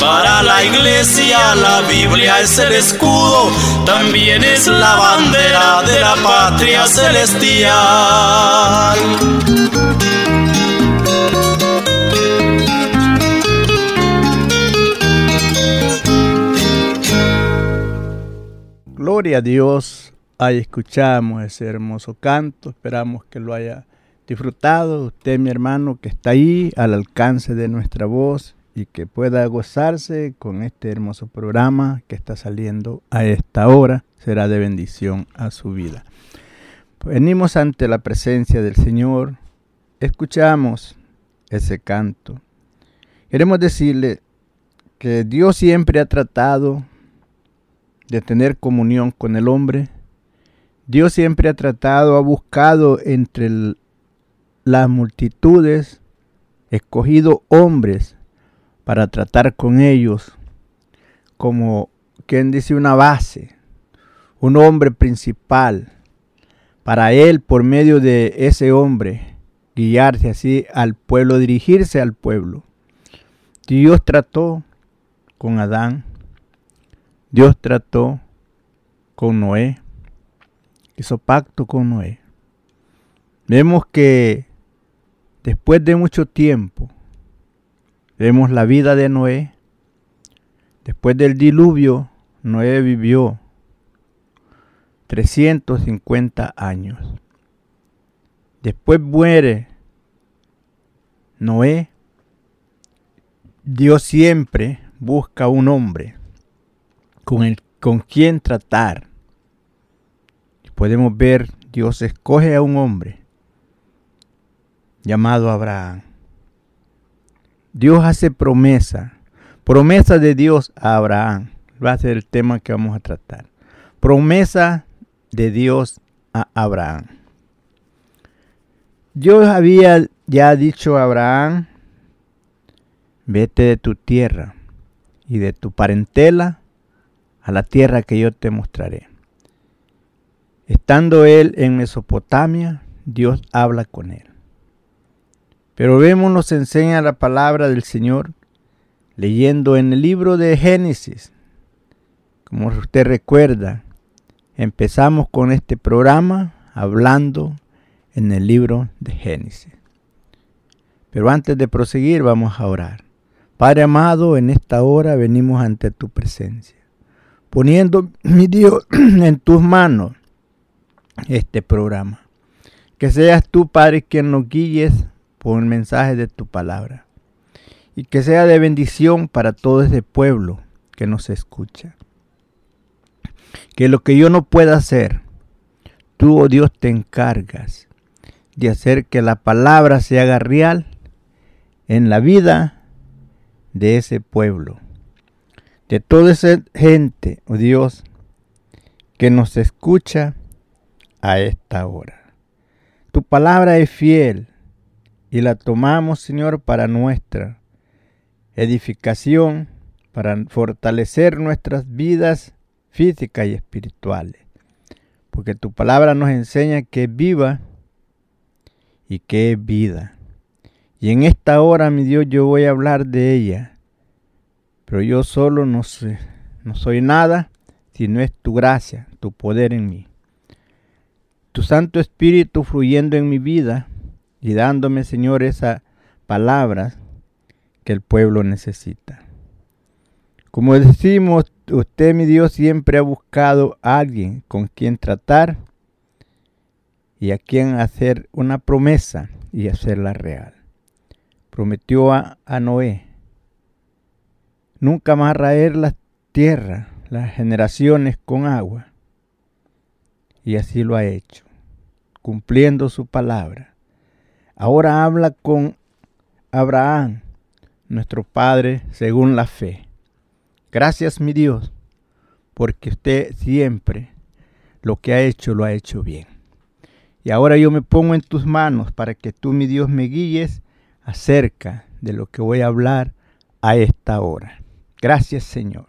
Para la iglesia la Biblia es el escudo, también es la bandera de la patria celestial. Gloria a Dios, ahí escuchamos ese hermoso canto, esperamos que lo haya disfrutado usted mi hermano que está ahí al alcance de nuestra voz y que pueda gozarse con este hermoso programa que está saliendo a esta hora. Será de bendición a su vida. Venimos ante la presencia del Señor, escuchamos ese canto. Queremos decirle que Dios siempre ha tratado de tener comunión con el hombre. Dios siempre ha tratado, ha buscado entre las multitudes, escogido hombres para tratar con ellos como quien dice una base, un hombre principal, para él por medio de ese hombre guiarse así al pueblo, dirigirse al pueblo. Dios trató con Adán, Dios trató con Noé, hizo pacto con Noé. Vemos que después de mucho tiempo, Vemos la vida de Noé. Después del diluvio, Noé vivió 350 años. Después muere Noé. Dios siempre busca un hombre con, el, con quien tratar. Podemos ver, Dios escoge a un hombre llamado Abraham. Dios hace promesa, promesa de Dios a Abraham. Va a ser el tema que vamos a tratar. Promesa de Dios a Abraham. Dios había ya dicho a Abraham, vete de tu tierra y de tu parentela a la tierra que yo te mostraré. Estando él en Mesopotamia, Dios habla con él. Pero vemos, nos enseña la palabra del Señor leyendo en el libro de Génesis. Como usted recuerda, empezamos con este programa hablando en el libro de Génesis. Pero antes de proseguir vamos a orar. Padre amado, en esta hora venimos ante tu presencia, poniendo, mi Dios, en tus manos este programa. Que seas tú, Padre, quien nos guíes por el mensaje de tu palabra. Y que sea de bendición para todo ese pueblo que nos escucha. Que lo que yo no pueda hacer, tú, oh Dios, te encargas de hacer que la palabra se haga real en la vida de ese pueblo. De toda esa gente, oh Dios, que nos escucha a esta hora. Tu palabra es fiel y la tomamos, Señor, para nuestra edificación, para fortalecer nuestras vidas físicas y espirituales. Porque tu palabra nos enseña que viva y que es vida. Y en esta hora, mi Dios, yo voy a hablar de ella. Pero yo solo no sé, no soy nada si no es tu gracia, tu poder en mí. Tu Santo Espíritu fluyendo en mi vida y dándome, Señor, esas palabras que el pueblo necesita. Como decimos, usted, mi Dios, siempre ha buscado a alguien con quien tratar y a quien hacer una promesa y hacerla real. Prometió a, Noé nunca más raer la tierra, las generaciones con agua. Y así lo ha hecho, cumpliendo su palabra. Ahora habla con Abraham, nuestro Padre, según la fe. Gracias, mi Dios, porque usted siempre lo que ha hecho lo ha hecho bien. Y ahora yo me pongo en tus manos para que tú, mi Dios, me guíes acerca de lo que voy a hablar a esta hora. Gracias, Señor.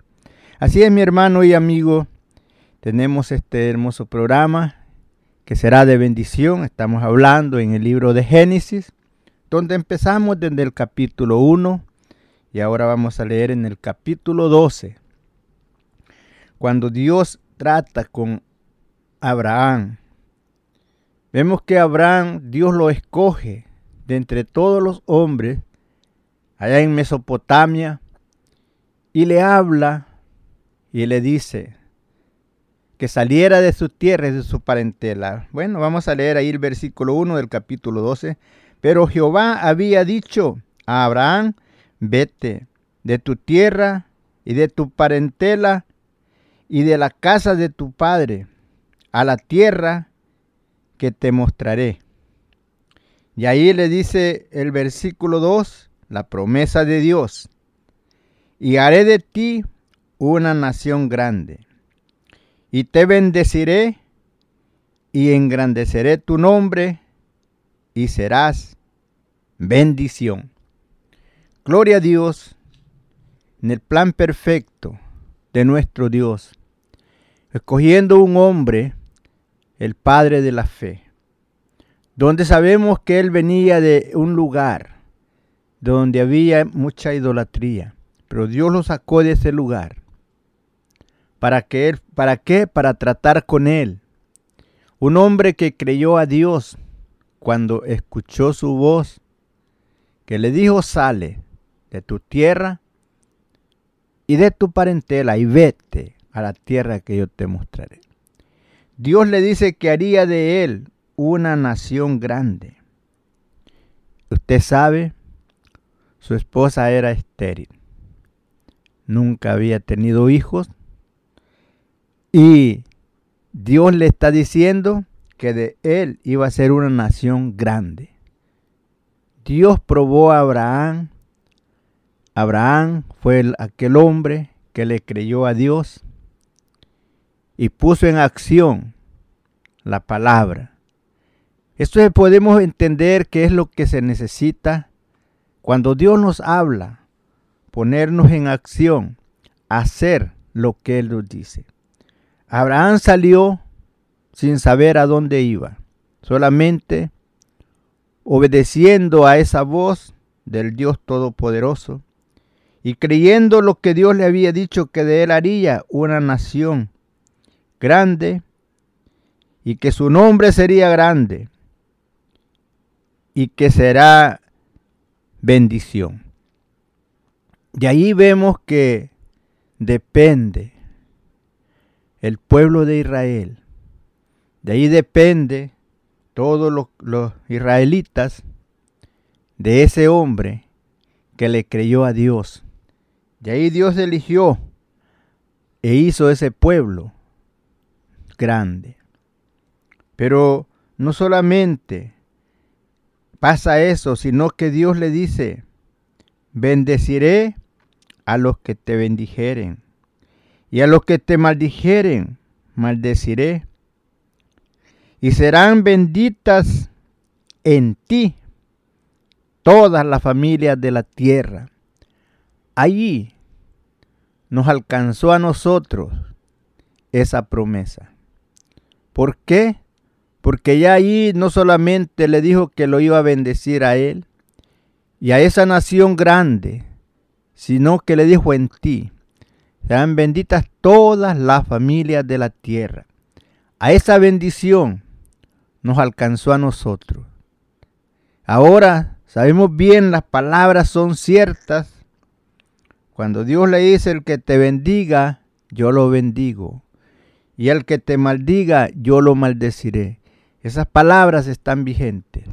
Así es, mi hermano y amigo, tenemos este hermoso programa que será de bendición. Estamos hablando en el libro de Génesis, donde empezamos desde el capítulo 1 y ahora vamos a leer en el capítulo 12. Cuando Dios trata con Abraham, Vemos que Abraham, Dios lo escoge de entre todos los hombres allá en Mesopotamia y le habla y le dice que saliera de su tierra y de su parentela. Bueno, vamos a leer ahí el versículo 1 del capítulo 12. Pero Jehová había dicho a Abraham, vete de tu tierra y de tu parentela y de la casa de tu padre a la tierra que te mostraré. Y ahí le dice el versículo 2, la promesa de Dios. Y haré de ti una nación grande. Y te bendeciré y engrandeceré tu nombre y serás bendición. Gloria a Dios en el plan perfecto de nuestro Dios, escogiendo un hombre el padre de la fe, donde sabemos que él venía de un lugar donde había mucha idolatría, pero Dios lo sacó de ese lugar. ¿Para qué? ¿Para qué? Para tratar con él. Un hombre que creyó a Dios cuando escuchó su voz, que le dijo, sale de tu tierra y de tu parentela y vete a la tierra que yo te mostraré. Dios le dice que haría de él una nación grande. Usted sabe, su esposa era estéril. Nunca había tenido hijos. Y Dios le está diciendo que de él iba a ser una nación grande. Dios probó a Abraham. Abraham fue aquel hombre que le creyó a Dios y puso en acción la palabra. Esto podemos entender que es lo que se necesita cuando Dios nos habla, ponernos en acción, hacer lo que Él nos dice. Abraham salió sin saber a dónde iba, solamente obedeciendo a esa voz del Dios Todopoderoso y creyendo lo que Dios le había dicho que de él haría una nación grande y que su nombre sería grande y que será bendición. De ahí vemos que depende el pueblo de Israel. De ahí depende todos los, israelitas de ese hombre que le creyó a Dios. De ahí Dios eligió e hizo ese pueblo grande. Pero no solamente pasa eso, sino que Dios le dice, bendeciré a los que te bendijeren, y a los que te maldijeren, maldeciré, y serán benditas en ti todas las familias de la tierra. Allí nos alcanzó a nosotros esa promesa. ¿Por qué? porque ya ahí no solamente le dijo que lo iba a bendecir a él y a esa nación grande, sino que le dijo en ti, serán benditas todas las familias de la tierra. A esa bendición nos alcanzó a nosotros. Ahora sabemos bien, las palabras son ciertas. Cuando Dios le dice, el que te bendiga, yo lo bendigo. Y el que te maldiga, yo lo maldeciré. Esas palabras están vigentes.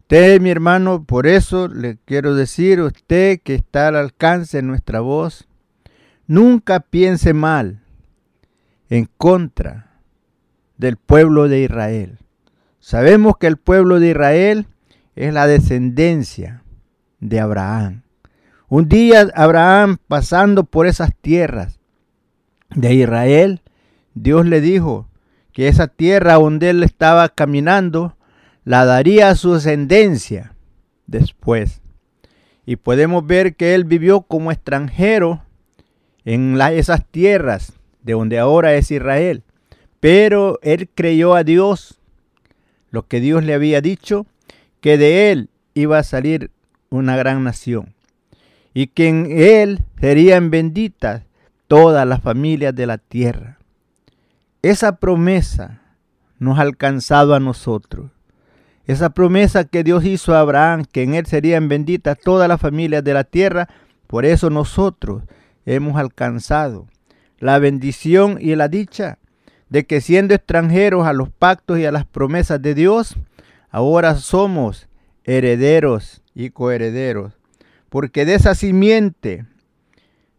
Usted, mi hermano, por eso le quiero decir a usted que está al alcance de nuestra voz, nunca piense mal en contra del pueblo de Israel. Sabemos que el pueblo de Israel es la descendencia de Abraham. Un día Abraham pasando por esas tierras de Israel, Dios le dijo que esa tierra donde él estaba caminando la daría a su ascendencia después. Y podemos ver que él vivió como extranjero en esas tierras de donde ahora es Israel. Pero él creyó a Dios, lo que Dios le había dicho, que de él iba a salir una gran nación y que en él serían benditas todas las familias de la tierra. Esa promesa nos ha alcanzado a nosotros. Esa promesa que Dios hizo a Abraham, que en él serían benditas todas las familias de la tierra, por eso nosotros hemos alcanzado la bendición y la dicha de que siendo extranjeros a los pactos y a las promesas de Dios, ahora somos herederos y coherederos. Porque de esa simiente,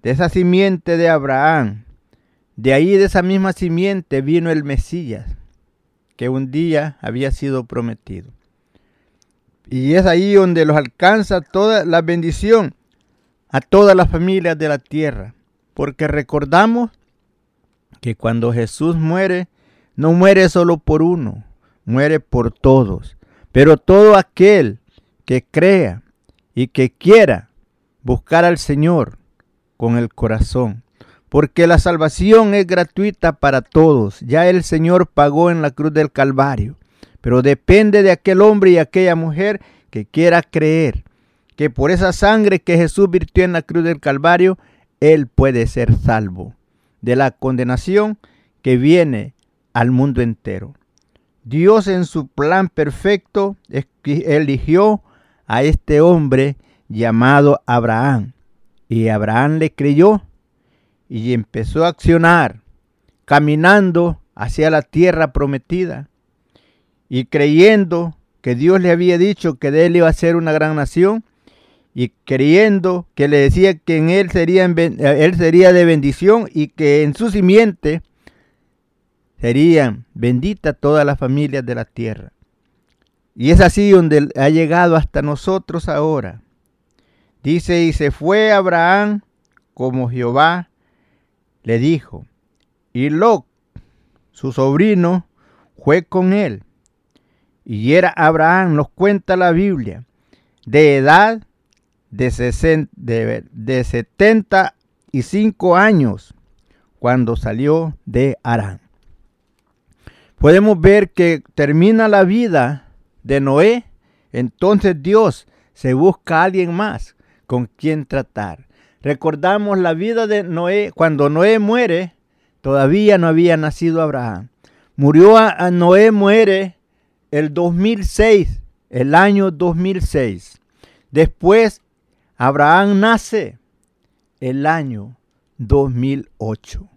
de esa simiente de Abraham, de ahí de esa misma simiente vino el Mesías, que un día había sido prometido. Y es ahí donde los alcanza toda la bendición a todas las familias de la tierra. Porque recordamos que cuando Jesús muere, no muere solo por uno, muere por todos. Pero todo aquel que crea y que quiera buscar al Señor con el corazón. Porque la salvación es gratuita para todos. Ya el Señor pagó en la cruz del Calvario. Pero depende de aquel hombre y aquella mujer que quiera creer que por esa sangre que Jesús virtió en la cruz del Calvario, él puede ser salvo de la condenación que viene al mundo entero. Dios en su plan perfecto eligió a este hombre llamado Abraham. Y Abraham le creyó y empezó a accionar, caminando hacia la tierra prometida y creyendo que Dios le había dicho que de él iba a ser una gran nación y creyendo que le decía que en él sería, él sería de bendición y que en su simiente serían benditas todas las familias de la tierra. Y es así donde ha llegado hasta nosotros ahora. Dice, y se fue Abraham como Jehová le dijo. Y Lot, su sobrino, fue con él. Y era Abraham, nos cuenta la Biblia, de edad de, de, de 75 años cuando salió de Arán podemos ver que termina la vida de Noé, entonces Dios se busca a alguien más con quien tratar. Recordamos la vida de Noé, cuando Noé muere, todavía no había nacido Abraham. Murió a, Noé, muere el 2006, el año 2006. Después, Abraham nace el año 2008.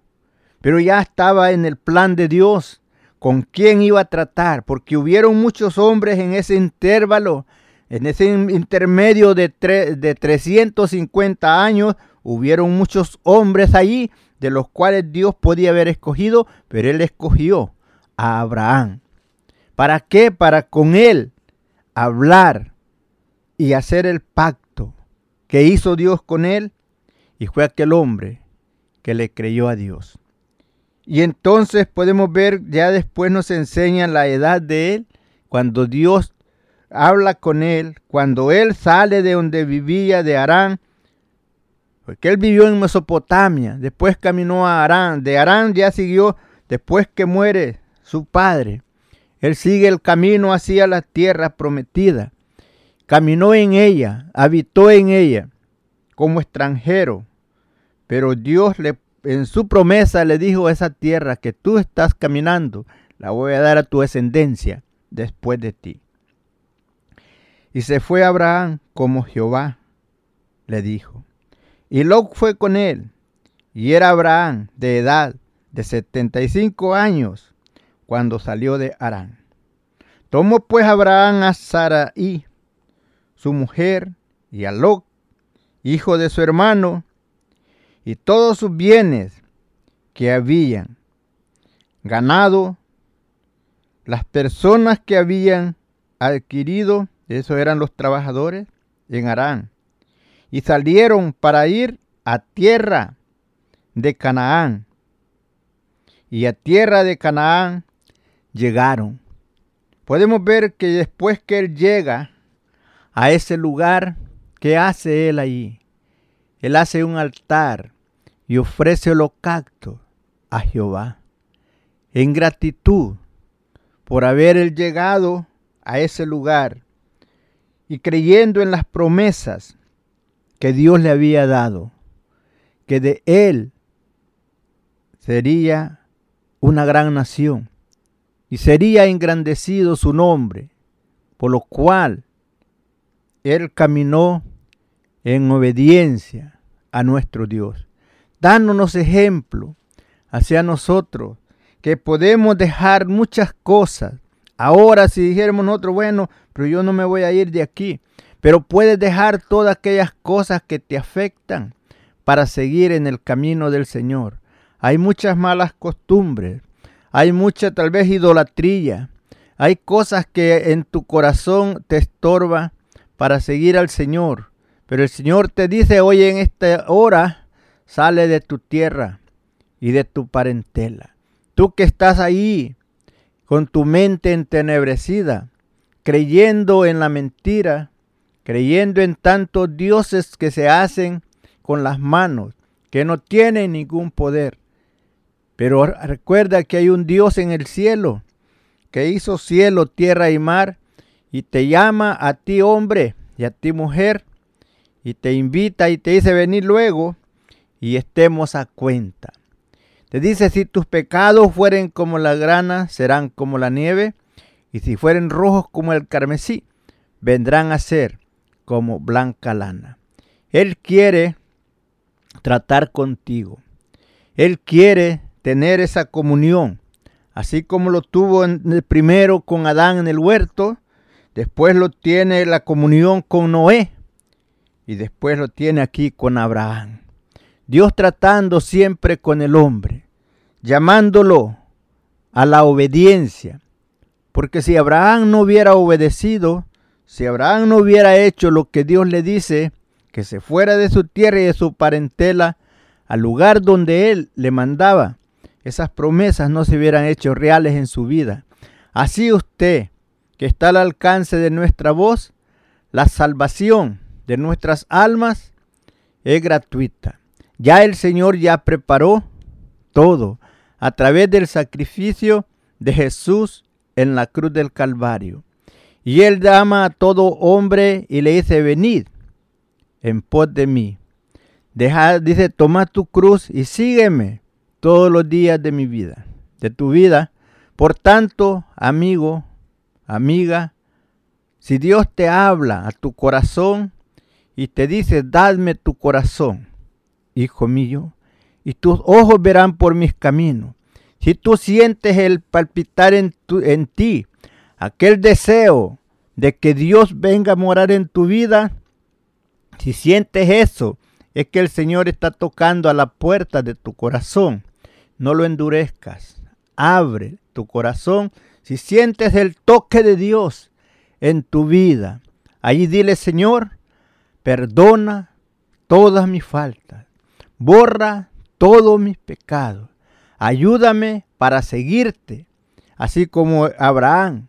Pero ya estaba en el plan de Dios con quién iba a tratar, porque hubieron muchos hombres en ese intervalo, en ese intermedio de, de 350 años, hubieron muchos hombres allí, de los cuales Dios podía haber escogido, pero él escogió a Abraham. ¿Para qué? Para con él hablar y hacer el pacto que hizo Dios con él, y fue aquel hombre que le creyó a Dios. Y entonces podemos ver, ya después nos enseñan la edad de él, cuando Dios habla con él, cuando él sale de donde vivía, de Arán, porque él vivió en Mesopotamia, después caminó a Arán, de Arán ya siguió después que muere su padre. Él sigue el camino hacia la tierra prometida. Caminó en ella, habitó en ella como extranjero. Pero Dios le, en su promesa le dijo a esa tierra que tú estás caminando, la voy a dar a tu descendencia después de ti. Y se fue Abraham como Jehová le dijo. Y Lot fue con él. Y era Abraham de edad de 75 años cuando salió de Arán. Tomó pues Abraham a Sarai, su mujer, y a hijo de su hermano, y todos sus bienes que habían ganado, las personas que habían adquirido, esos eran los trabajadores en Arán, y salieron para ir a tierra de Canaán. Y a tierra de Canaán llegaron. Podemos ver que después que él llega a ese lugar, ¿qué hace él allí? Él hace un altar y ofrece holocausto a Jehová en gratitud por haber él llegado a ese lugar y creyendo en las promesas que Dios le había dado, que de él sería una gran nación y sería engrandecido su nombre, por lo cual él caminó en obediencia a nuestro Dios, dándonos ejemplo hacia nosotros, que podemos dejar muchas cosas. Ahora si dijéramos nosotros, bueno, pero yo no me voy a ir de aquí, pero puedes dejar todas aquellas cosas que te afectan para seguir en el camino del Señor. Hay muchas malas costumbres, hay mucha tal vez idolatría, hay cosas que en tu corazón te estorba para seguir al Señor. Pero el Señor te dice hoy en esta hora, sale de tu tierra y de tu parentela. Tú que estás ahí con tu mente entenebrecida, creyendo en la mentira, creyendo en tantos dioses que se hacen con las manos, que no tienen ningún poder. Pero recuerda que hay un Dios en el cielo, que hizo cielo, tierra y mar, y te llama a ti hombre y a ti mujer, y te invita y te dice venir luego y estemos a cuenta. Te dice, si tus pecados fueren como la grana, serán como la nieve, y si fueren rojos como el carmesí, vendrán a ser como blanca lana. Él quiere tratar contigo. Él quiere tener esa comunión, así como lo tuvo en el primero con Adán en el huerto, después lo tiene la comunión con Noé y después lo tiene aquí con Abraham. Dios tratando siempre con el hombre, llamándolo a la obediencia, porque si Abraham no hubiera obedecido, si Abraham no hubiera hecho lo que Dios le dice, que se fuera de su tierra y de su parentela al lugar donde él le mandaba, esas promesas no se hubieran hecho reales en su vida. Así usted, que está al alcance de nuestra voz, la salvación de nuestras almas es gratuita. Ya el Señor ya preparó todo a través del sacrificio de Jesús en la cruz del Calvario. Y Él llama a todo hombre y le dice, venid en pos de mí. Deja, dice, toma tu cruz y sígueme todos los días de mi vida, de tu vida. Por tanto, amigo, amiga, si Dios te habla a tu corazón y te dice, dadme tu corazón, hijo mío, y tus ojos verán por mis caminos. Si tú sientes el palpitar en, en ti, aquel deseo de que Dios venga a morar en tu vida, si sientes eso, es que el Señor está tocando a la puerta de tu corazón. No lo endurezcas. Abre tu corazón. Si sientes el toque de Dios en tu vida, allí dile, Señor, perdona todas mis faltas. Borra todos mis pecados. Ayúdame para seguirte. Así como Abraham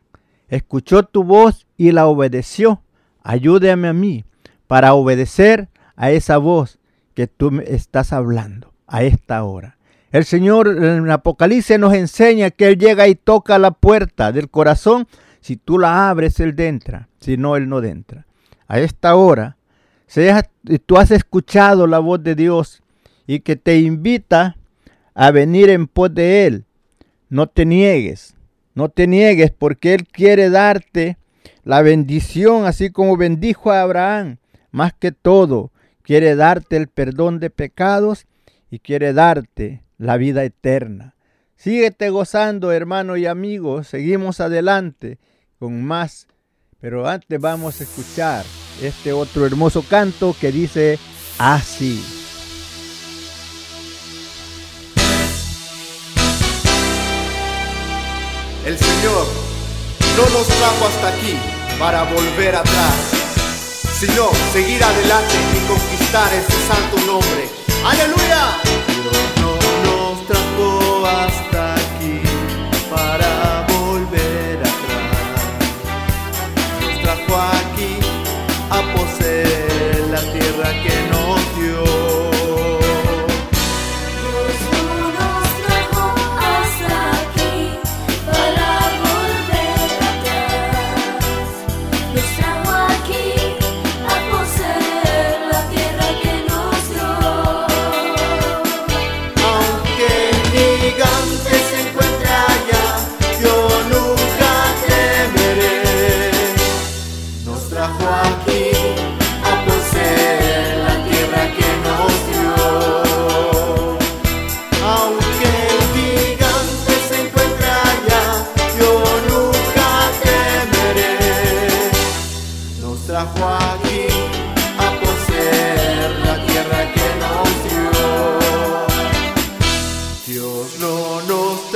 escuchó tu voz y la obedeció. Ayúdame a mí para obedecer a esa voz que tú me estás hablando a esta hora. El Señor en Apocalipsis nos enseña que Él llega y toca la puerta del corazón. Si tú la abres, Él entra. Si no, Él no entra. A esta hora, seas, tú has escuchado la voz de Dios y que te invita a venir en pos de Él. No te niegues, no te niegues porque Él quiere darte la bendición, así como bendijo a Abraham. Más que todo, quiere darte el perdón de pecados y quiere darte la vida eterna. Síguete gozando, hermano y amigo. Seguimos adelante con más. Pero antes vamos a escuchar este otro hermoso canto que dice así. El Señor no nos trajo hasta aquí para volver atrás, sino seguir adelante y conquistar este santo nombre. ¡Aleluya!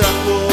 amor.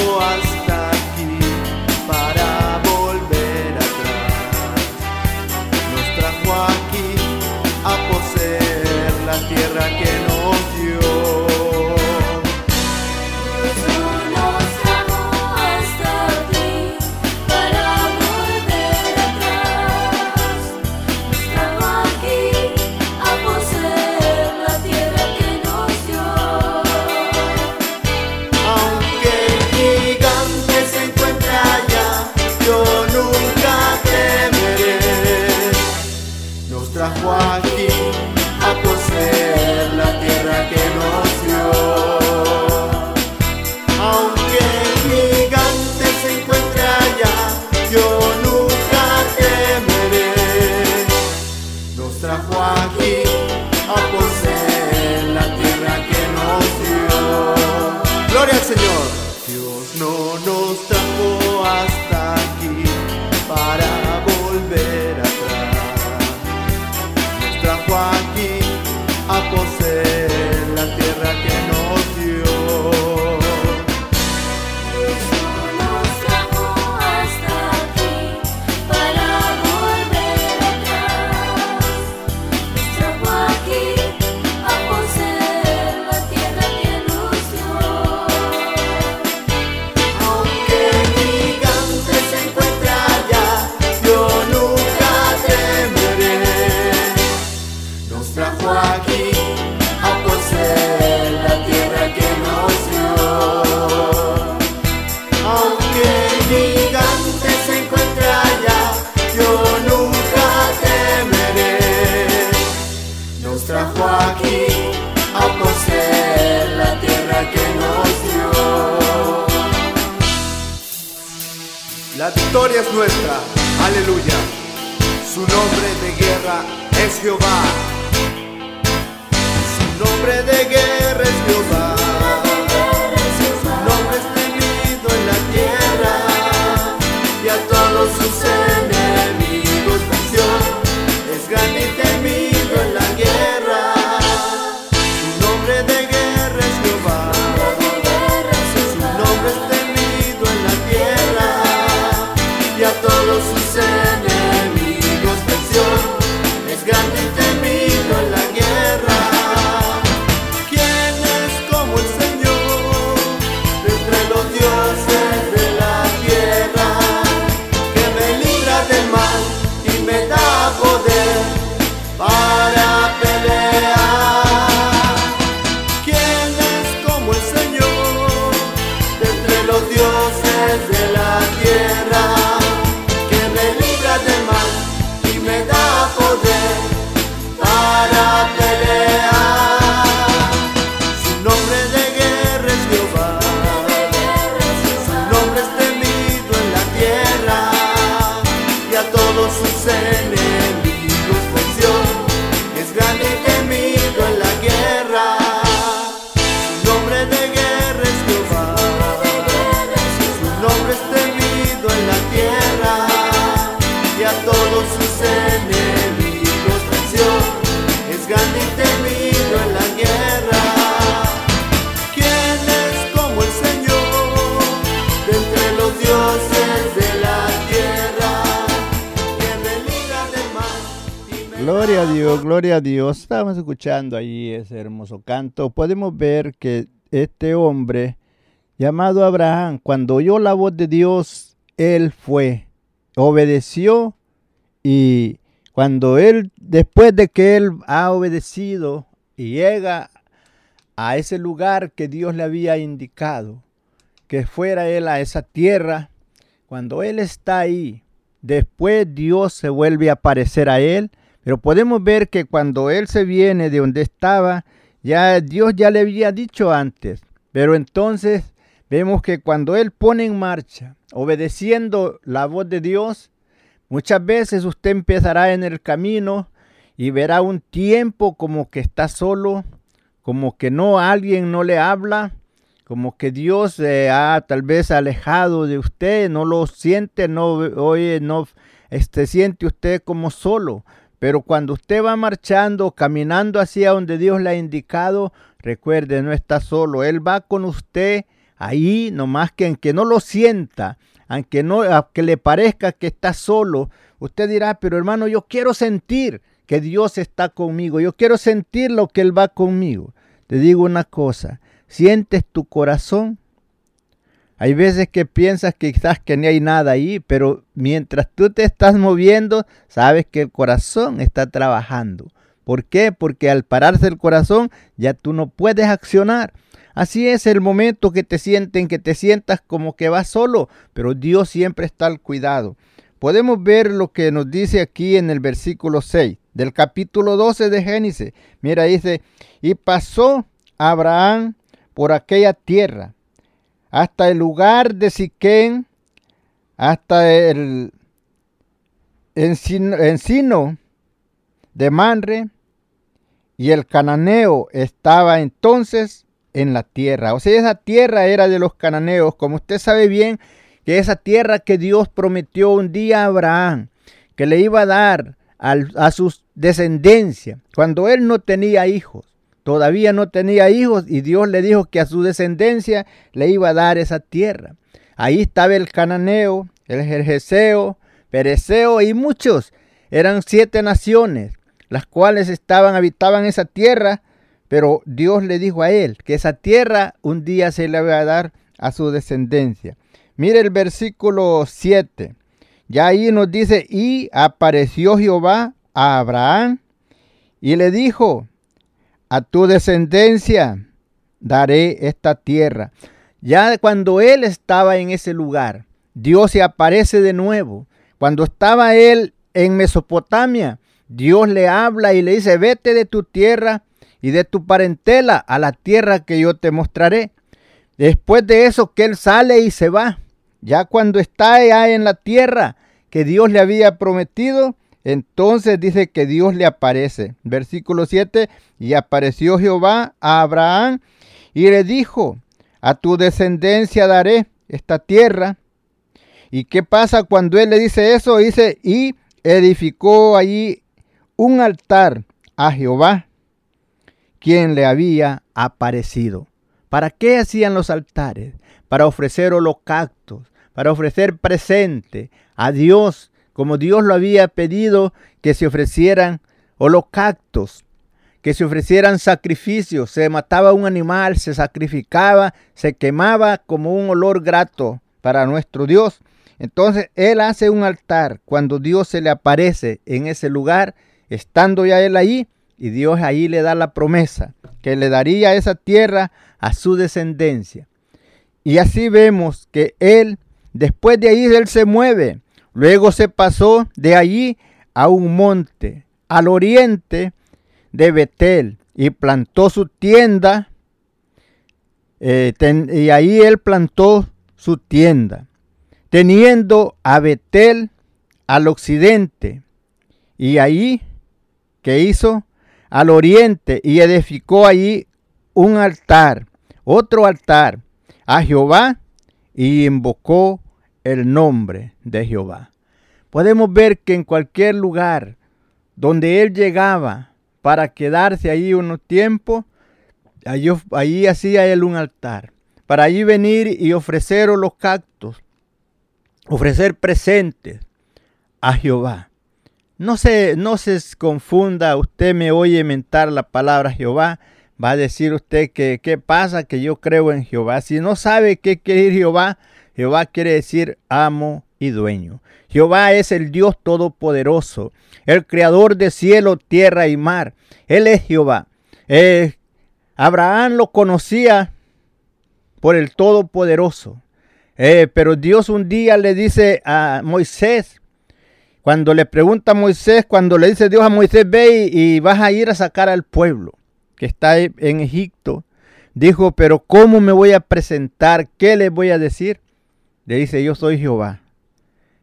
nuestra. Aleluya. Su nombre de guerra es Jehová. Su nombre de guerra es Jehová. Dios, gloria a Dios. Estábamos escuchando ahí ese hermoso canto. Podemos ver que este hombre llamado Abraham, cuando oyó la voz de Dios, él fue, obedeció y cuando él, después de que él ha obedecido y llega a ese lugar que Dios le había indicado, que fuera él a esa tierra, cuando él está ahí, después Dios se vuelve a aparecer a él, pero podemos ver que cuando él se viene de donde estaba, ya Dios ya le había dicho antes, pero entonces vemos que cuando él pone en marcha, obedeciendo la voz de Dios, muchas veces usted empezará en el camino y verá un tiempo como que está solo, como que no alguien no le habla, como que Dios se ha tal vez alejado de usted, no lo siente, no oye, no este, siente usted como solo. Pero cuando usted va marchando, caminando hacia donde Dios le ha indicado, recuerde, no está solo. Él va con usted ahí, nomás que aunque no lo sienta, aunque no, aunque le parezca que está solo, usted dirá, pero hermano, yo quiero sentir que Dios está conmigo. Yo quiero sentir lo que Él va conmigo. Te digo una cosa, ¿sientes tu corazón? Hay veces que piensas que quizás que ni hay nada ahí, pero mientras tú te estás moviendo, sabes que el corazón está trabajando. ¿Por qué? Porque al pararse el corazón ya tú no puedes accionar. Así es el momento que te sienten, que te sientas como que vas solo, pero Dios siempre está al cuidado. Podemos ver lo que nos dice aquí en el versículo 6 del capítulo 12 de Génesis. Mira, dice, y pasó Abraham por aquella tierra hasta el lugar de Siquén, hasta el encino, de Manre, y el cananeo estaba entonces en la tierra. O sea, esa tierra era de los cananeos, como usted sabe bien, que esa tierra que Dios prometió un día a Abraham, que le iba a dar al- a su descendencia, cuando él no tenía hijos todavía no tenía hijos y Dios le dijo que a su descendencia le iba a dar esa tierra. Ahí estaba el cananeo, el jerjeseo, pereceo y muchos. Eran siete naciones, las cuales estaban, habitaban esa tierra, pero Dios le dijo a él que esa tierra un día se le iba a dar a su descendencia. Mire el versículo 7. Ya ahí nos dice, y apareció Jehová a Abraham y le dijo, a tu descendencia daré esta tierra. Ya cuando él estaba en ese lugar, Dios se aparece de nuevo. Cuando estaba él en Mesopotamia, Dios le habla y le dice, vete de tu tierra y de tu parentela a la tierra que yo te mostraré. Después de eso que él sale y se va, ya cuando está allá en la tierra que Dios le había prometido, entonces dice que Dios le aparece. Versículo 7, y apareció Jehová a Abraham y le dijo, a tu descendencia daré esta tierra. ¿Y qué pasa cuando él le dice eso? Dice, y edificó allí un altar a Jehová, quien le había aparecido. ¿Para qué hacían los altares? Para ofrecer holocaustos, para ofrecer presente a Dios, como Dios lo había pedido que se ofrecieran holocaustos, que se ofrecieran sacrificios, se mataba un animal, se sacrificaba, se quemaba como un olor grato para nuestro Dios. Entonces Él hace un altar cuando Dios se le aparece en ese lugar, estando ya Él ahí, y Dios ahí le da la promesa que le daría esa tierra a su descendencia. Y así vemos que Él, después de ahí, Él se mueve. Luego se pasó de allí a un monte, al oriente de Betel, y plantó su tienda. eh, y ahí Él plantó su tienda, teniendo a Betel al occidente. Y ahí, ¿qué hizo? Al oriente, y edificó allí un altar, otro altar, a Jehová, y invocó el nombre de Jehová. podemos ver que en cualquier lugar donde él llegaba para quedarse ahí unos tiempos, allí, allí hacía él un altar. Para allí venir y ofrecer los cactos, ofrecer presentes a Jehová. No se, no se confunda, usted me oye mentar la palabra Jehová, va a decir usted que qué pasa, que yo creo en Jehová. Si no sabe qué quiere Jehová, Jehová quiere decir amo y dueño. Jehová es el Dios todopoderoso, el creador de cielo, tierra y mar. Él es Jehová. Eh, Abraham lo conocía por el todopoderoso. Eh, pero Dios un día le dice a Moisés, cuando le pregunta a Moisés, cuando le dice Dios a Moisés, ve y, y vas a ir a sacar al pueblo que está en Egipto, dijo, pero ¿cómo me voy a presentar? ¿Qué le voy a decir? Le dice, yo soy Jehová,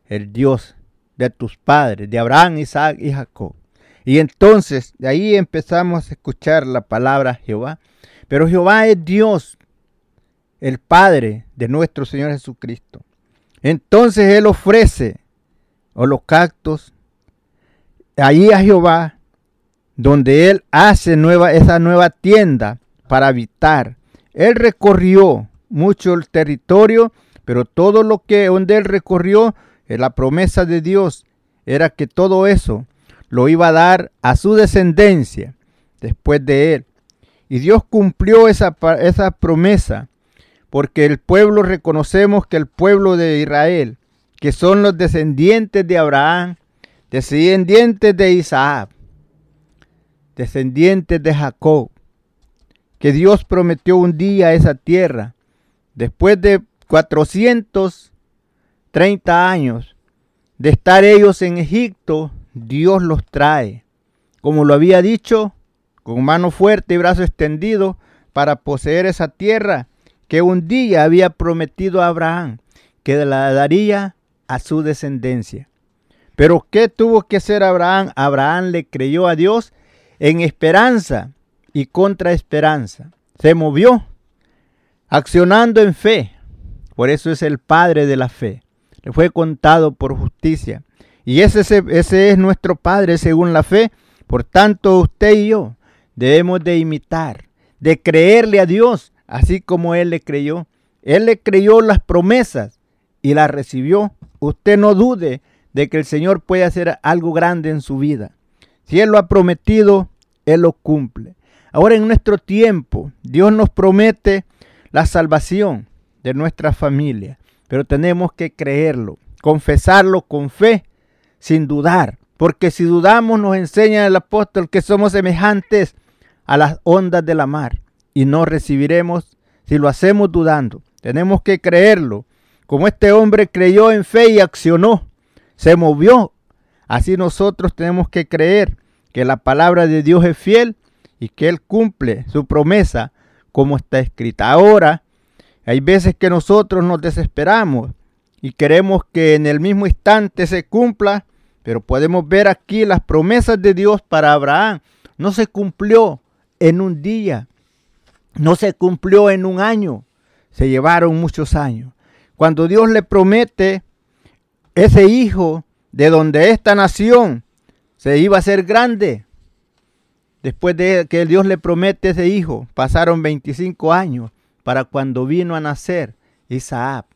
el Dios de tus padres, de Abraham, Isaac y Jacob. Y entonces de ahí empezamos a escuchar la palabra Jehová. Pero Jehová es Dios, el Padre de nuestro Señor Jesucristo. Entonces Él ofrece holocaustos ahí a Jehová, donde Él hace nueva, esa nueva tienda para habitar. Él recorrió mucho el territorio, pero todo lo que donde Él recorrió, eh, la promesa de Dios era que todo eso lo iba a dar a su descendencia después de Él. Y Dios cumplió esa, esa promesa, porque el pueblo, reconocemos que el pueblo de Israel, que son los descendientes de Abraham, descendientes de Isaac, descendientes de Jacob, que Dios prometió un día esa tierra, después de 430 años de estar ellos en Egipto, Dios los trae, como lo había dicho, con mano fuerte y brazo extendido, para poseer esa tierra que un día había prometido a Abraham, que la daría a su descendencia. Pero ¿qué tuvo que hacer Abraham? Abraham le creyó a Dios en esperanza y contra esperanza. Se movió accionando en fe. Por eso es el Padre de la fe. Le fue contado por justicia. Y ese, es nuestro Padre según la fe. Por tanto, usted y yo debemos de imitar, de creerle a Dios, así como Él le creyó. Él le creyó las promesas y las recibió. Usted no dude de que el Señor puede hacer algo grande en su vida. Si Él lo ha prometido, Él lo cumple. Ahora en nuestro tiempo, Dios nos promete la salvación de nuestra familia, pero tenemos que creerlo, confesarlo con fe, sin dudar, porque si dudamos nos enseña el apóstol que somos semejantes a las ondas de la mar y no recibiremos si lo hacemos dudando. Tenemos que creerlo, como este hombre creyó en fe y accionó, se movió. Así nosotros tenemos que creer que la palabra de Dios es fiel y que Él cumple su promesa como está escrita. Ahora, hay veces que nosotros nos desesperamos y queremos que en el mismo instante se cumpla, pero podemos ver aquí las promesas de Dios para Abraham. No se cumplió en un día, no se cumplió en un año, se llevaron muchos años. Cuando Dios le promete ese hijo de donde esta nación se iba a hacer grande, después de que Dios le promete ese hijo, pasaron 25 años para cuando vino a nacer Isaac.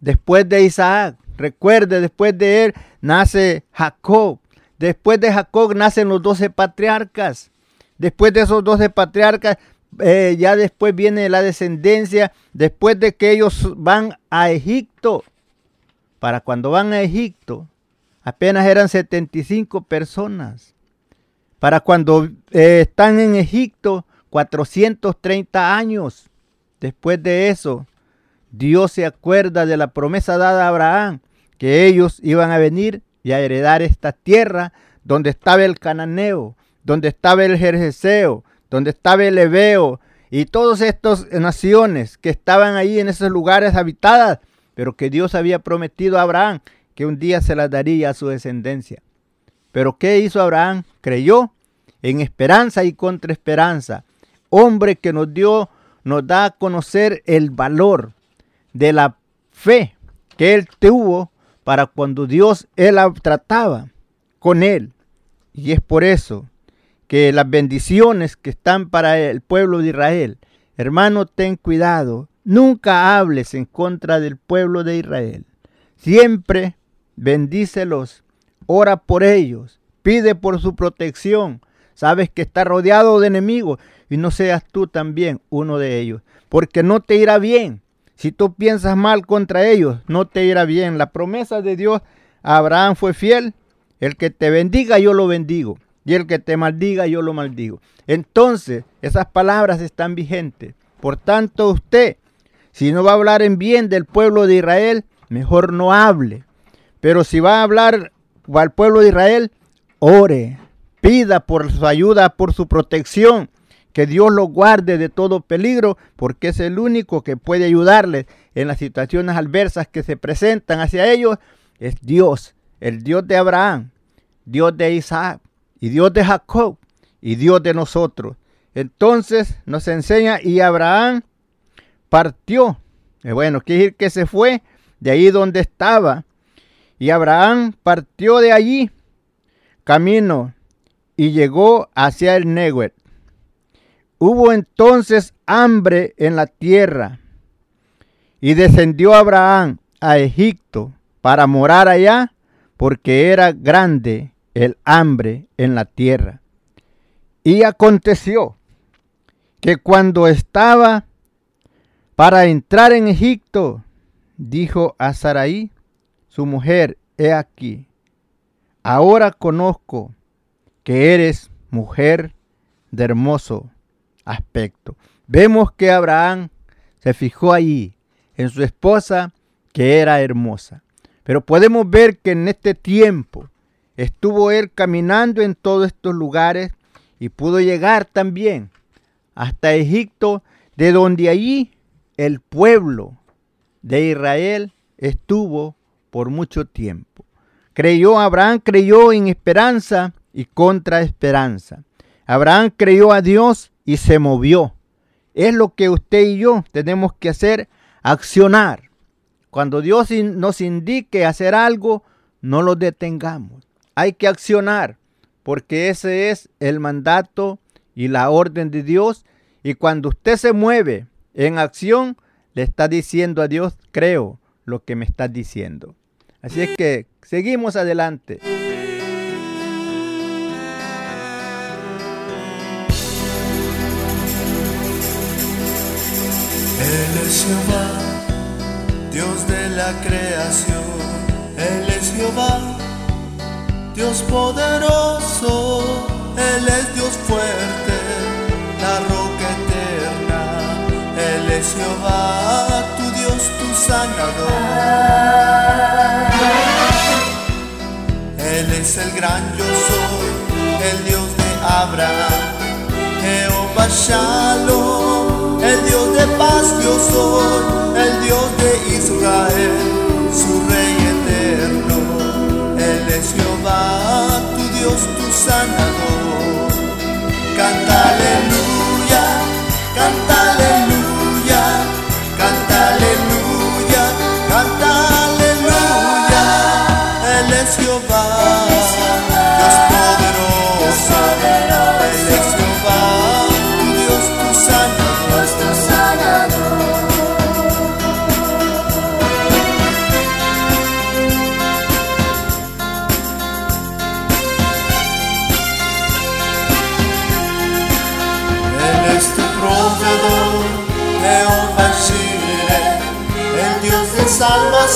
Después de Isaac, recuerde, después de él nace Jacob. Después de Jacob nacen los doce patriarcas. Después de esos doce patriarcas, eh, ya después viene la descendencia. Después de que ellos van a Egipto. Para cuando van a Egipto, apenas eran 75 personas. Para cuando eh, están en Egipto, 430 años. Después de eso, Dios se acuerda de la promesa dada a Abraham, que ellos iban a venir y a heredar esta tierra donde estaba el cananeo, donde estaba el jerjeseo, donde estaba el ebeo y todas estas naciones que estaban ahí en esos lugares habitadas, pero que Dios había prometido a Abraham que un día se las daría a su descendencia. Pero ¿qué hizo Abraham? Creyó en esperanza y contra esperanza. Hombre que nos dio nos da a conocer el valor de la fe que él tuvo para cuando Dios él trataba con él. Y es por eso que las bendiciones que están para el pueblo de Israel, hermano, ten cuidado, nunca hables en contra del pueblo de Israel. Siempre bendícelos, ora por ellos, pide por su protección. Sabes que está rodeado de enemigos y no seas tú también uno de ellos, porque no te irá bien. Si tú piensas mal contra ellos, no te irá bien. La promesa de Dios a Abraham fue fiel. El que te bendiga, yo lo bendigo. Y el que te maldiga, yo lo maldigo. Entonces, esas palabras están vigentes. Por tanto, usted, si no va a hablar en bien del pueblo de Israel, mejor no hable. Pero si va a hablar al pueblo de Israel, ore, pida por su ayuda, por su protección, que Dios lo guarde de todo peligro, porque es el único que puede ayudarles en las situaciones adversas que se presentan hacia ellos. Es Dios, el Dios de Abraham, Dios de Isaac y Dios de Jacob y Dios de nosotros. Entonces nos enseña y Abraham partió. Eh, Bueno, quiere decir que se fue de ahí donde estaba. Y Abraham partió de allí, camino, y llegó hacia el Neguet. Hubo entonces hambre en la tierra, y descendió Abraham a Egipto para morar allá, porque era grande el hambre en la tierra. Y aconteció que cuando estaba para entrar en Egipto, dijo a Saraí, su mujer, he aquí, ahora conozco que eres mujer de hermoso aspecto. Vemos que Abraham se fijó allí en su esposa que era hermosa. Pero podemos ver que en este tiempo estuvo él caminando en todos estos lugares y pudo llegar también hasta Egipto, de donde allí el pueblo de Israel estuvo por mucho tiempo. Creyó, Abraham creyó en esperanza y contra esperanza. Abraham creyó a Dios y se movió. Es lo que usted y yo tenemos que hacer, accionar. Cuando Dios nos indique hacer algo, no lo detengamos. Hay que accionar, porque ese es el mandato y la orden de Dios. Y cuando usted se mueve en acción, le está diciendo a Dios, creo lo que me estás diciendo. Así es que seguimos adelante. Él es Jehová, Dios de la creación. Él es Jehová, Dios poderoso. Él es Dios fuerte, la roca eterna. Él es Jehová, tu Dios, tu sanador. Él es el gran yo soy, el Dios de Abraham. Jehová Shalom, soy, el Dios de Israel, su Rey eterno. Él es Jehová, tu Dios, tu sanador. Canta aleluya, canta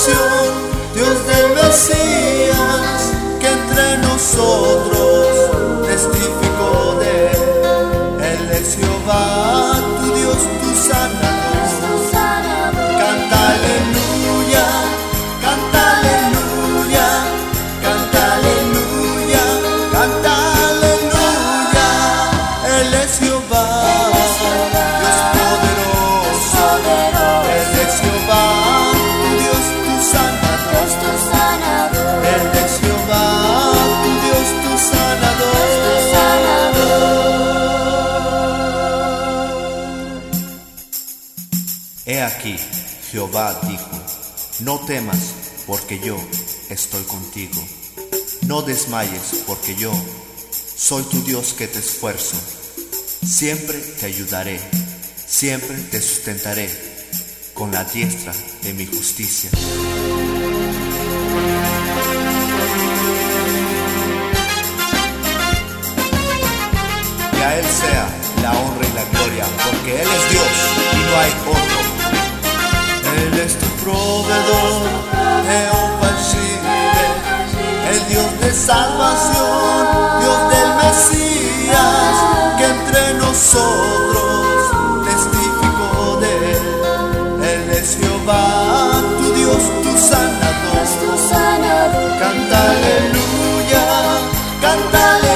Dios del Mesías, que entre nosotros testificó de él. Él es Jehová, tu Dios, aquí, Jehová dijo, no temas, porque yo estoy contigo. No desmayes, porque yo soy tu Dios que te esfuerzo. Siempre te ayudaré, siempre te sustentaré con la diestra de mi justicia. Y a Él sea la honra y la gloria, porque Él es Dios y no hay otro. Él es tu proveedor, Jehová Shire, el Dios de salvación, Dios del Mesías, que entre nosotros testificó de Él. Él es Jehová, tu Dios, tu sanador. tu sanador. Canta aleluya, canta aleluya,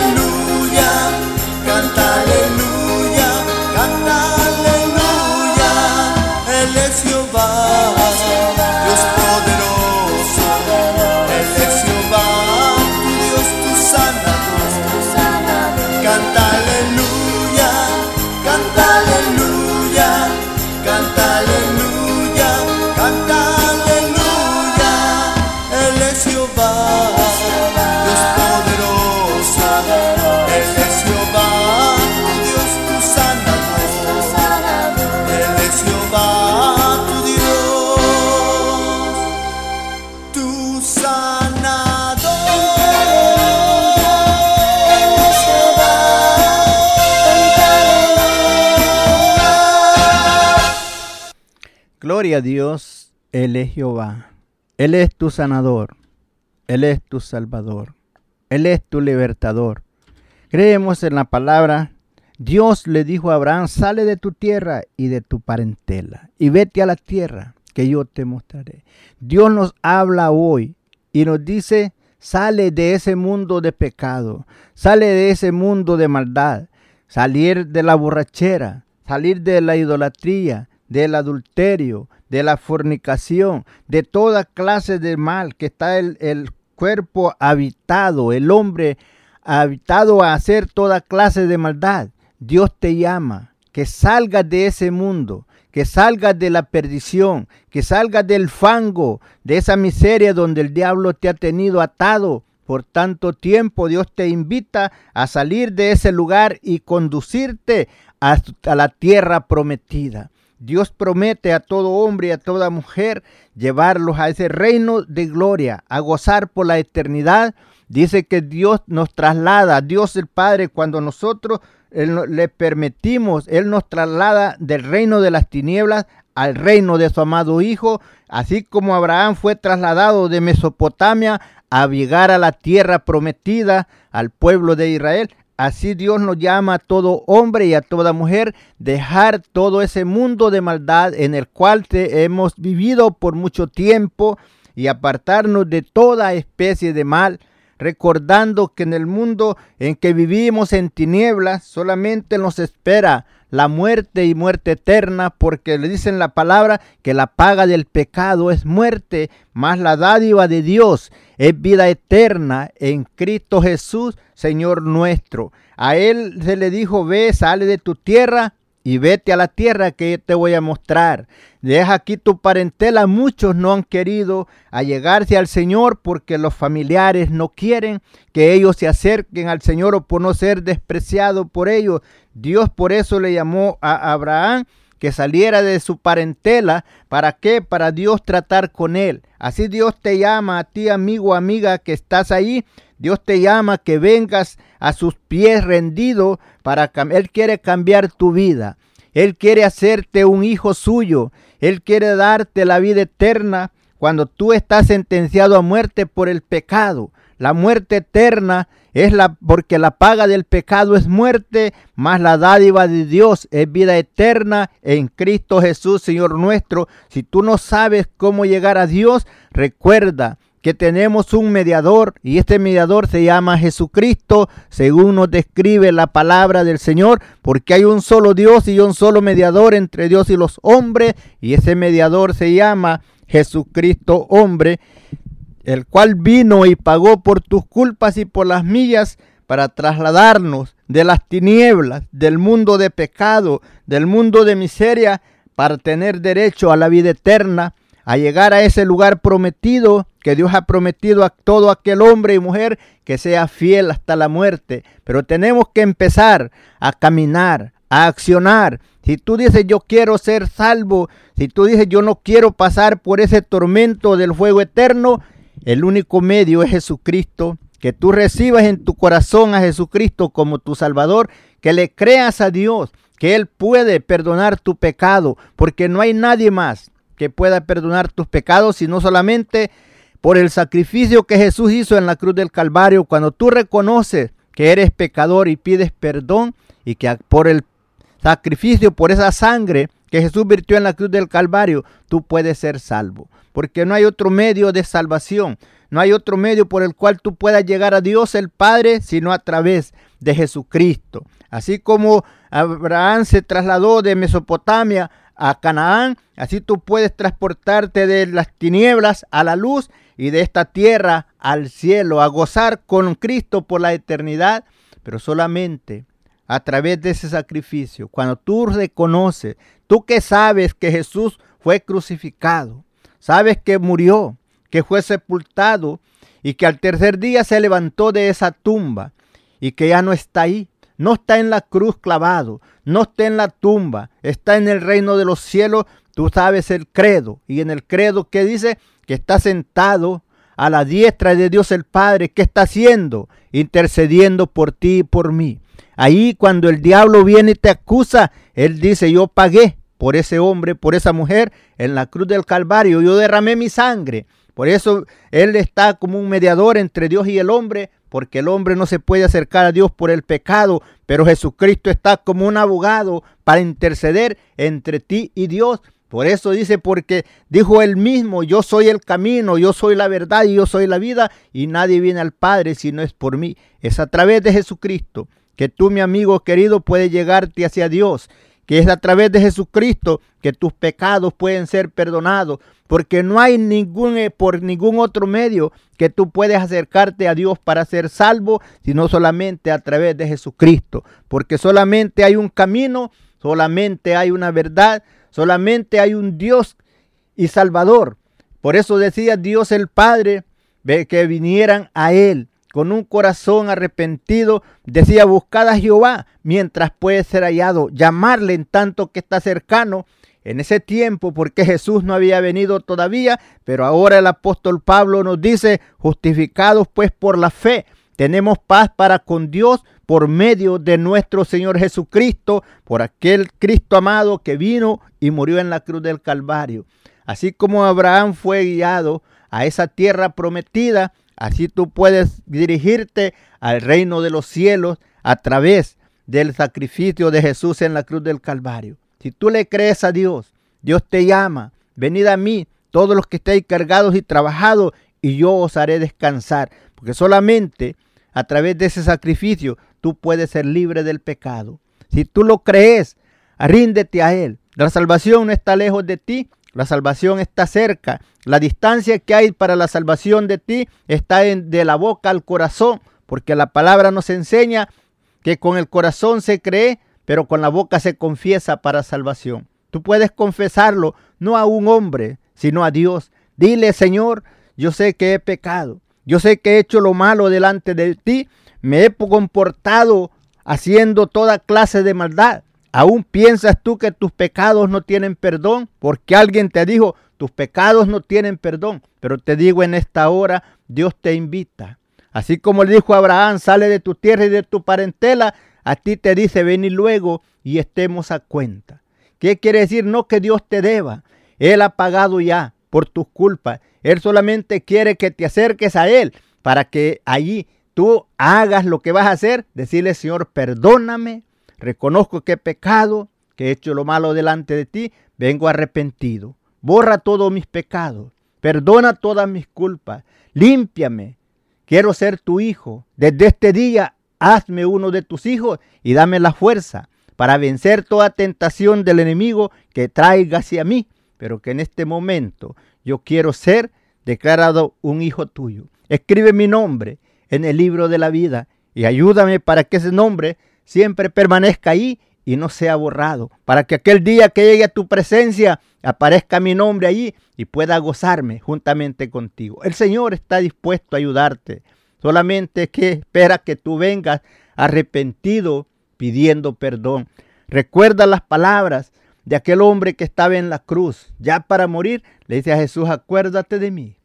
Gloria a Dios, Él es Jehová. Él es tu sanador. Él es tu salvador. Él es tu libertador. Creemos en la palabra. Dios le dijo a Abraham, sale de tu tierra y de tu parentela y vete a la tierra que yo te mostraré. Dios nos habla hoy y nos dice, sale de ese mundo de pecado, sale de ese mundo de maldad, salir de la borrachera, salir de la idolatría, del adulterio, de la fornicación, de toda clase de mal que está el, cuerpo habitado, el hombre habitado a hacer toda clase de maldad. Dios te llama que salgas de ese mundo, que salgas de la perdición, que salgas del fango, de esa miseria donde el diablo te ha tenido atado por tanto tiempo. Dios te invita a salir de ese lugar y conducirte a la tierra prometida. Dios promete a todo hombre y a toda mujer llevarlos a ese reino de gloria, a gozar por la eternidad. Dice que Dios nos traslada, Dios el Padre, cuando nosotros él le permitimos, Él nos traslada del reino de las tinieblas al reino de su amado Hijo, así como Abraham fue trasladado de Mesopotamia a llegar a la tierra prometida al pueblo de Israel. Así Dios nos llama a todo hombre y a toda mujer dejar todo ese mundo de maldad en el cual te hemos vivido por mucho tiempo y apartarnos de toda especie de mal, recordando que en el mundo en que vivimos en tinieblas solamente nos espera la muerte y muerte eterna, porque le dicen la palabra que la paga del pecado es muerte, más la dádiva de Dios es vida eterna en Cristo Jesús, Señor nuestro. A él se le dijo, ve, sale de tu tierra y vete a la tierra que te voy a mostrar. Deja aquí tu parentela. Muchos no han querido allegarse al Señor porque los familiares no quieren que ellos se acerquen al Señor o por no ser despreciados por ellos. Dios por eso le llamó a Abraham que saliera de su parentela. ¿Para qué? Para Dios tratar con él. Así Dios te llama a ti, amigo, amiga, que estás ahí. Dios te llama que vengas a sus pies rendido para Él quiere cambiar tu vida. Él quiere hacerte un hijo suyo. Él quiere darte la vida eterna cuando tú estás sentenciado a muerte por el pecado. La muerte eterna es la porque la paga del pecado es muerte, más la dádiva de Dios es vida eterna en Cristo Jesús, Señor nuestro. Si tú no sabes cómo llegar a Dios, recuerda que tenemos un mediador y este mediador se llama Jesucristo, según nos describe la palabra del Señor, porque hay un solo Dios y un solo mediador entre Dios y los hombres, y ese mediador se llama Jesucristo hombre, el cual vino y pagó por tus culpas y por las mías para trasladarnos de las tinieblas, del mundo de pecado, del mundo de miseria, para tener derecho a la vida eterna, a llegar a ese lugar prometido porque Dios ha prometido a todo aquel hombre y mujer que sea fiel hasta la muerte. Pero tenemos que empezar a caminar, a accionar. Si tú dices yo quiero ser salvo, si tú dices yo no quiero pasar por ese tormento del fuego eterno, el único medio es Jesucristo. Que tú recibas en tu corazón a Jesucristo como tu Salvador, que le creas a Dios, que Él puede perdonar tu pecado, porque no hay nadie más que pueda perdonar tus pecados, sino solamente por el sacrificio que Jesús hizo en la cruz del Calvario. Cuando tú reconoces que eres pecador y pides perdón y que por el sacrificio, por esa sangre que Jesús virtió en la cruz del Calvario, tú puedes ser salvo. Porque no hay otro medio de salvación. No hay otro medio por el cual tú puedas llegar a Dios el Padre, sino a través de Jesucristo. Así como Abraham se trasladó de Mesopotamia a Canaán, así tú puedes transportarte de las tinieblas a la luz y de esta tierra al cielo, a gozar con Cristo por la eternidad, pero solamente a través de ese sacrificio. Cuando tú reconoces, tú que sabes que Jesús fue crucificado, sabes que murió, que fue sepultado y que al tercer día se levantó de esa tumba y que ya no está ahí, no está en la cruz clavado, no está en la tumba, está en el reino de los cielos. Tú sabes el credo y en el credo que dice que está sentado a la diestra de Dios el Padre, ¿qué está haciendo? Intercediendo por ti y por mí. Ahí cuando el diablo viene y te acusa, él dice, yo pagué por ese hombre, por esa mujer en la cruz del Calvario, yo derramé mi sangre. Por eso Él está como un mediador entre Dios y el hombre, porque el hombre no se puede acercar a Dios por el pecado, pero Jesucristo está como un abogado para interceder entre ti y Dios. Por eso dice, porque dijo él mismo, yo soy el camino, yo soy la verdad y yo soy la vida, y nadie viene al Padre si no es por mí. Es a través de Jesucristo que tú, mi amigo querido, puedes llegarte hacia Dios que es a través de Jesucristo que tus pecados pueden ser perdonados, porque no hay ningún eh, por ningún otro medio que tú puedes acercarte a Dios para ser salvo, sino solamente a través de Jesucristo, porque solamente hay un camino, solamente hay una verdad, solamente hay un Dios y Salvador. Por eso decía Dios el Padre que vinieran a él con un corazón arrepentido, decía, buscad a Jehová mientras puede ser hallado, llamarle en tanto que está cercano. En ese tiempo, porque Jesús no había venido todavía, pero ahora el apóstol Pablo nos dice, justificados pues por la fe, tenemos paz para con Dios por medio de nuestro Señor Jesucristo, por aquel Cristo amado que vino y murió en la cruz del Calvario. Así como Abraham fue guiado a esa tierra prometida, Así tú puedes dirigirte al reino de los cielos a través del sacrificio de Jesús en la cruz del Calvario. Si tú le crees a Dios, Dios te llama, venid a mí, todos los que estéis cargados y trabajados, y yo os haré descansar. Porque solamente a través de ese sacrificio tú puedes ser libre del pecado. Si tú lo crees, ríndete a Él. La salvación no está lejos de ti, la salvación está cerca. La distancia que hay para la salvación de ti está en, de la boca al corazón, porque la palabra nos enseña que con el corazón se cree, pero con la boca se confiesa para salvación. Tú puedes confesarlo no a un hombre, sino a Dios. Dile, Señor, yo sé que he pecado. Yo sé que he hecho lo malo delante de ti. Me he comportado haciendo toda clase de maldad. ¿Aún piensas tú que tus pecados no tienen perdón? Porque alguien te dijo, tus pecados no tienen perdón. Pero te digo en esta hora, Dios te invita. Así como le dijo a Abraham, sale de tu tierra y de tu parentela, a ti te dice, ven y luego y estemos a cuenta. ¿Qué quiere decir? No que Dios te deba. Él ha pagado ya por tus culpas. Él solamente quiere que te acerques a Él para que allí tú hagas lo que vas a hacer. Decirle, Señor, perdóname, reconozco que he pecado, que he hecho lo malo delante de ti, vengo arrepentido. Borra todos mis pecados, perdona todas mis culpas, límpiame. Quiero ser tu hijo. Desde este día, hazme uno de tus hijos y dame la fuerza para vencer toda tentación del enemigo que traiga hacia mí. Pero que en este momento yo quiero ser declarado un hijo tuyo. Escribe mi nombre en el libro de la vida y ayúdame para que ese nombre siempre permanezca ahí y no sea borrado, para que aquel día que llegue a tu presencia aparezca mi nombre allí y pueda gozarme juntamente contigo. El Señor está dispuesto a ayudarte. Solamente que espera que tú vengas arrepentido pidiendo perdón. Recuerda las palabras de aquel hombre que estaba en la cruz, ya para morir, le dice a Jesús, acuérdate de mí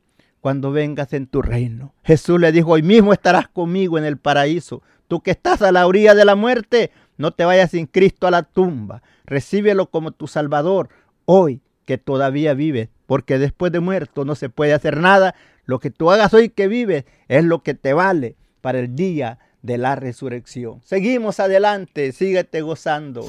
cuando vengas en tu reino. Jesús le dijo, hoy mismo estarás conmigo en el paraíso. Tú que estás a la orilla de la muerte, no te vayas sin Cristo a la tumba. Recíbelo como tu Salvador hoy que todavía vives, porque después de muerto no se puede hacer nada. Lo que tú hagas hoy que vives es lo que te vale para el día de la resurrección. Seguimos adelante, síguete gozando.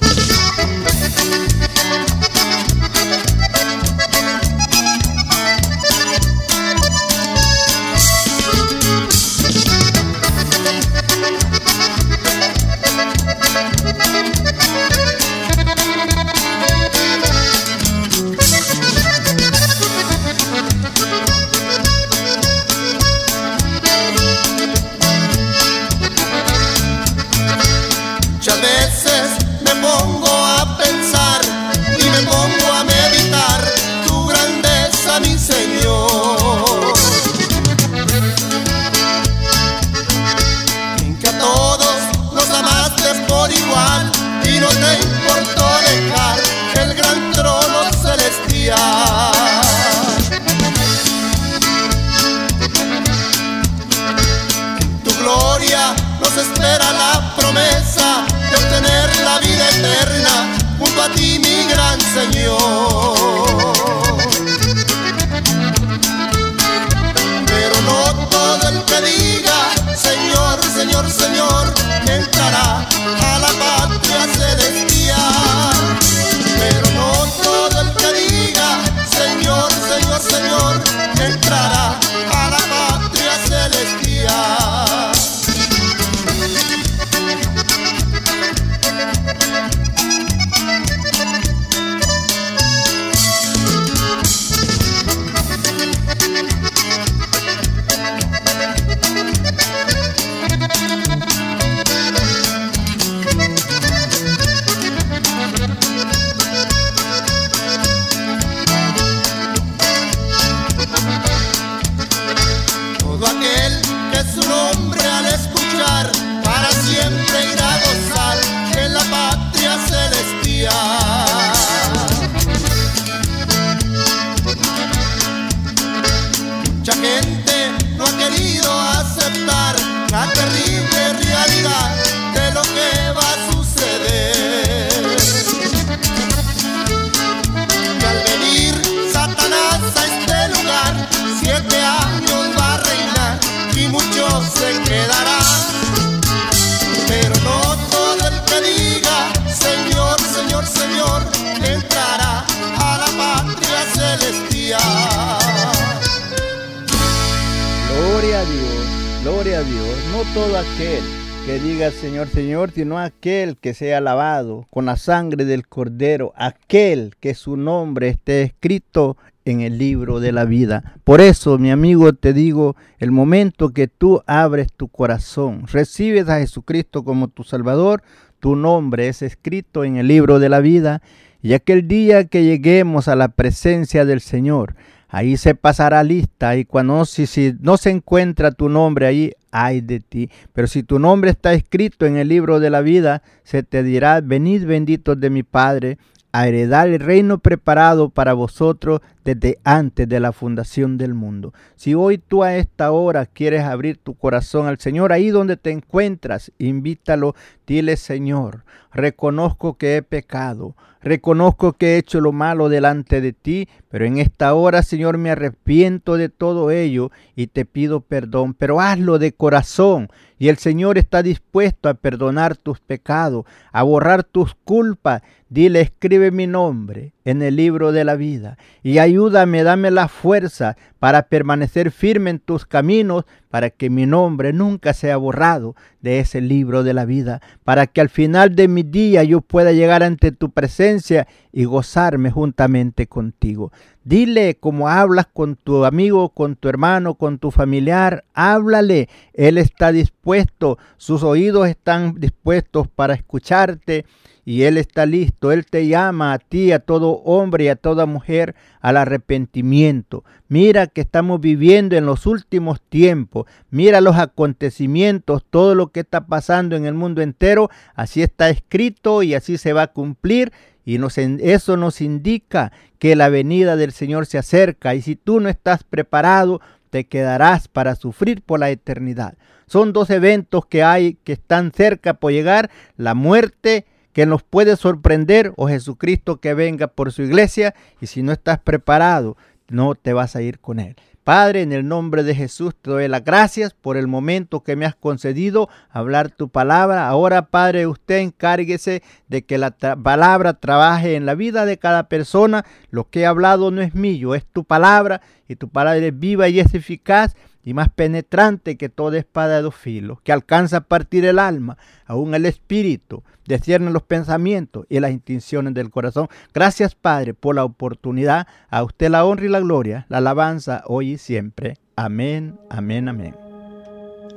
Que diga Señor, Señor, sino aquel que sea lavado con la sangre del Cordero, aquel que su nombre esté escrito en el libro de la vida. Por eso, mi amigo, te digo, el momento que tú abres tu corazón, recibes a Jesucristo como tu Salvador, tu nombre es escrito en el libro de la vida, y aquel día que lleguemos a la presencia del Señor, Ahí se pasará lista y cuando si, si no se encuentra tu nombre ahí, ay de ti. Pero si tu nombre está escrito en el libro de la vida, se te dirá, venid benditos de mi Padre, a heredar el reino preparado para vosotros desde antes de la fundación del mundo. Si hoy tú a esta hora quieres abrir tu corazón al Señor, ahí donde te encuentras, invítalo, dile Señor, reconozco que he pecado, reconozco que he hecho lo malo delante de ti, pero en esta hora, Señor, me arrepiento de todo ello y te pido perdón, pero hazlo de corazón. Y el Señor está dispuesto a perdonar tus pecados, a borrar tus culpas. Dile, escribe mi nombre en el libro de la vida y ayúdame, dame la fuerza para permanecer firme en tus caminos, para que mi nombre nunca sea borrado de ese libro de la vida, para que al final de mi día yo pueda llegar ante tu presencia y gozarme juntamente contigo. Dile como hablas con tu amigo, con tu hermano, con tu familiar, háblale. Él está dispuesto, sus oídos están dispuestos para escucharte y Él está listo. Él te llama a ti, a todo hombre y a toda mujer al arrepentimiento. Mira que estamos viviendo en los últimos tiempos. Mira los acontecimientos, todo lo que está pasando en el mundo entero. Así está escrito y así se va a cumplir. Y nos, eso nos indica que la venida del Señor se acerca. Y si tú no estás preparado, te quedarás para sufrir por la eternidad. Son dos eventos que hay que están cerca por llegar, la muerte que nos puede sorprender o Jesucristo que venga por su iglesia y si no estás preparado, no te vas a ir con él. Padre, en el nombre de Jesús te doy las gracias por el momento que me has concedido hablar tu palabra. Ahora, Padre, usted encárguese de que la palabra trabaje en la vida de cada persona. Lo que he hablado no es mío, es tu palabra y tu palabra es viva y es eficaz y más penetrante que toda espada de dos filos, que alcanza a partir el alma, aún el espíritu, descierne los pensamientos y las intenciones del corazón. Gracias, Padre, por la oportunidad. A usted la honra y la gloria, la alabanza hoy y siempre. Amén, amén, amén.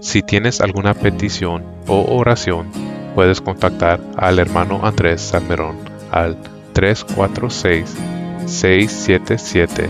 Si tienes alguna petición o oración, puedes contactar al hermano Andrés Salmerón al 346 677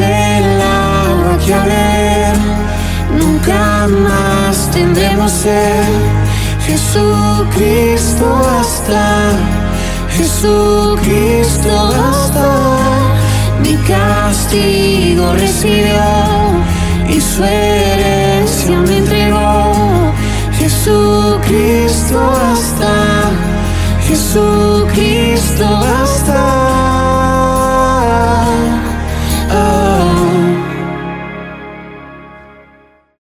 El agua que a nunca más tendremos sed. Jesucristo hasta, Jesucristo hasta mi castigo recibió y su herencia me entregó. Jesucristo hasta, Jesucristo hasta.